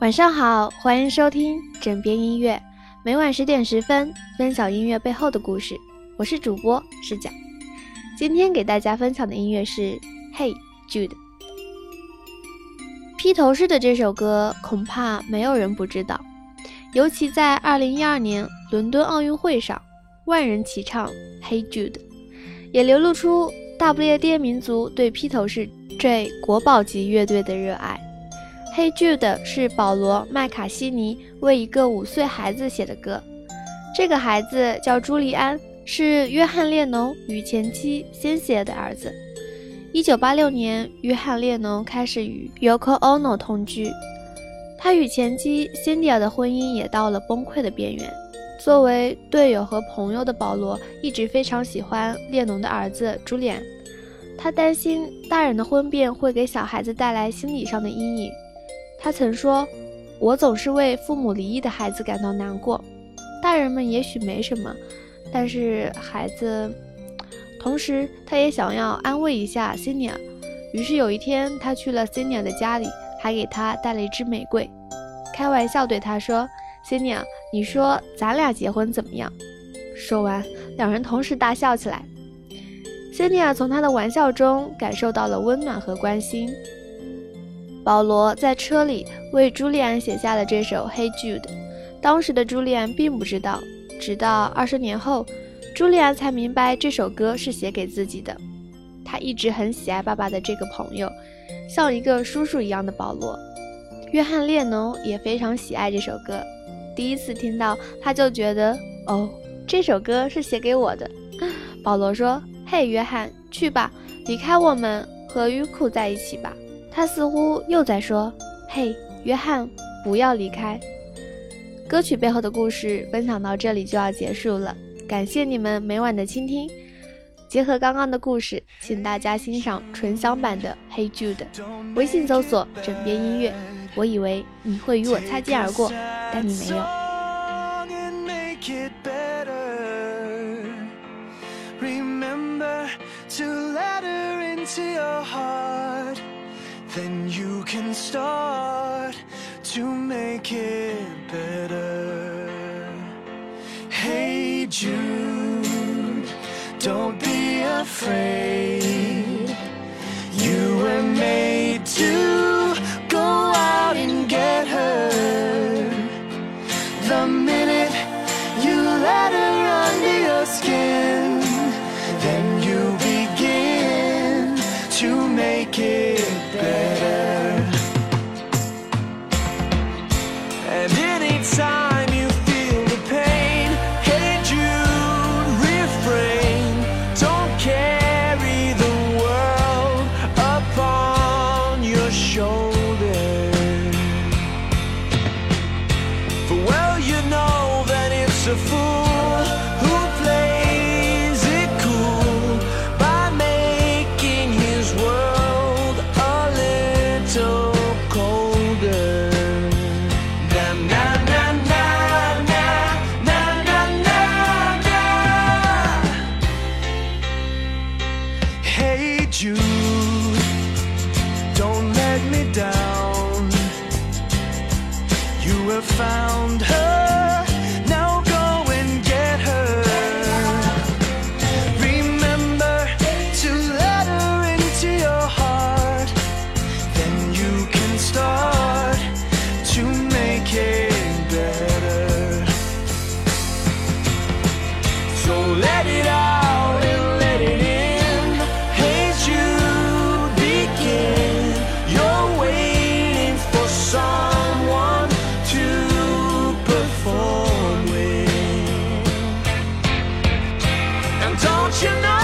晚上好，欢迎收听枕边音乐，每晚十点十分分享音乐背后的故事。我是主播视角，今天给大家分享的音乐是《Hey Jude》。披头士的这首歌恐怕没有人不知道，尤其在二零一二年伦敦奥运会上，万人齐唱《Hey Jude》，也流露出大不列颠民族对披头士这国宝级乐队的热爱。《Hey Jude》是保罗·麦卡锡尼为一个五岁孩子写的歌。这个孩子叫朱利安，是约翰·列侬与前妻先写的儿子。1986年，约翰·列侬开始与 Yoko Ono 同居，他与前妻辛迪亚的婚姻也到了崩溃的边缘。作为队友和朋友的保罗，一直非常喜欢列侬的儿子朱利安，他担心大人的婚变会给小孩子带来心理上的阴影。他曾说：“我总是为父母离异的孩子感到难过。大人们也许没什么，但是孩子……同时，他也想要安慰一下 c i n i a 于是有一天，他去了 c i n i a 的家里，还给他带了一支玫瑰，开玩笑对他说 c i n i a 你说咱俩结婚怎么样？”说完，两人同时大笑起来。c i n i a 从他的玩笑中感受到了温暖和关心。保罗在车里为朱利安写下了这首《Hey Jude》，当时的朱利安并不知道，直到二十年后，朱利安才明白这首歌是写给自己的。他一直很喜爱爸爸的这个朋友，像一个叔叔一样的保罗。约翰列侬也非常喜爱这首歌，第一次听到他就觉得，哦，这首歌是写给我的。保罗说：“嘿，约翰，去吧，离开我们，和鱼库在一起吧。”他似乎又在说：“嘿，约翰，不要离开。”歌曲背后的故事分享到这里就要结束了，感谢你们每晚的倾听。结合刚刚的故事，请大家欣赏纯享版的《Hey Jude》，微信搜索“枕边音乐”。我以为你会与我擦肩而过，但你没有。then you can start to make it better. Hey Jude, don't be afraid. You were made to go out and get her. The minute you let her under your skin, then you begin to make it. a fool who plays it cool by making his world a little colder. Hey Jude, don't let me down. You have found. don't you know?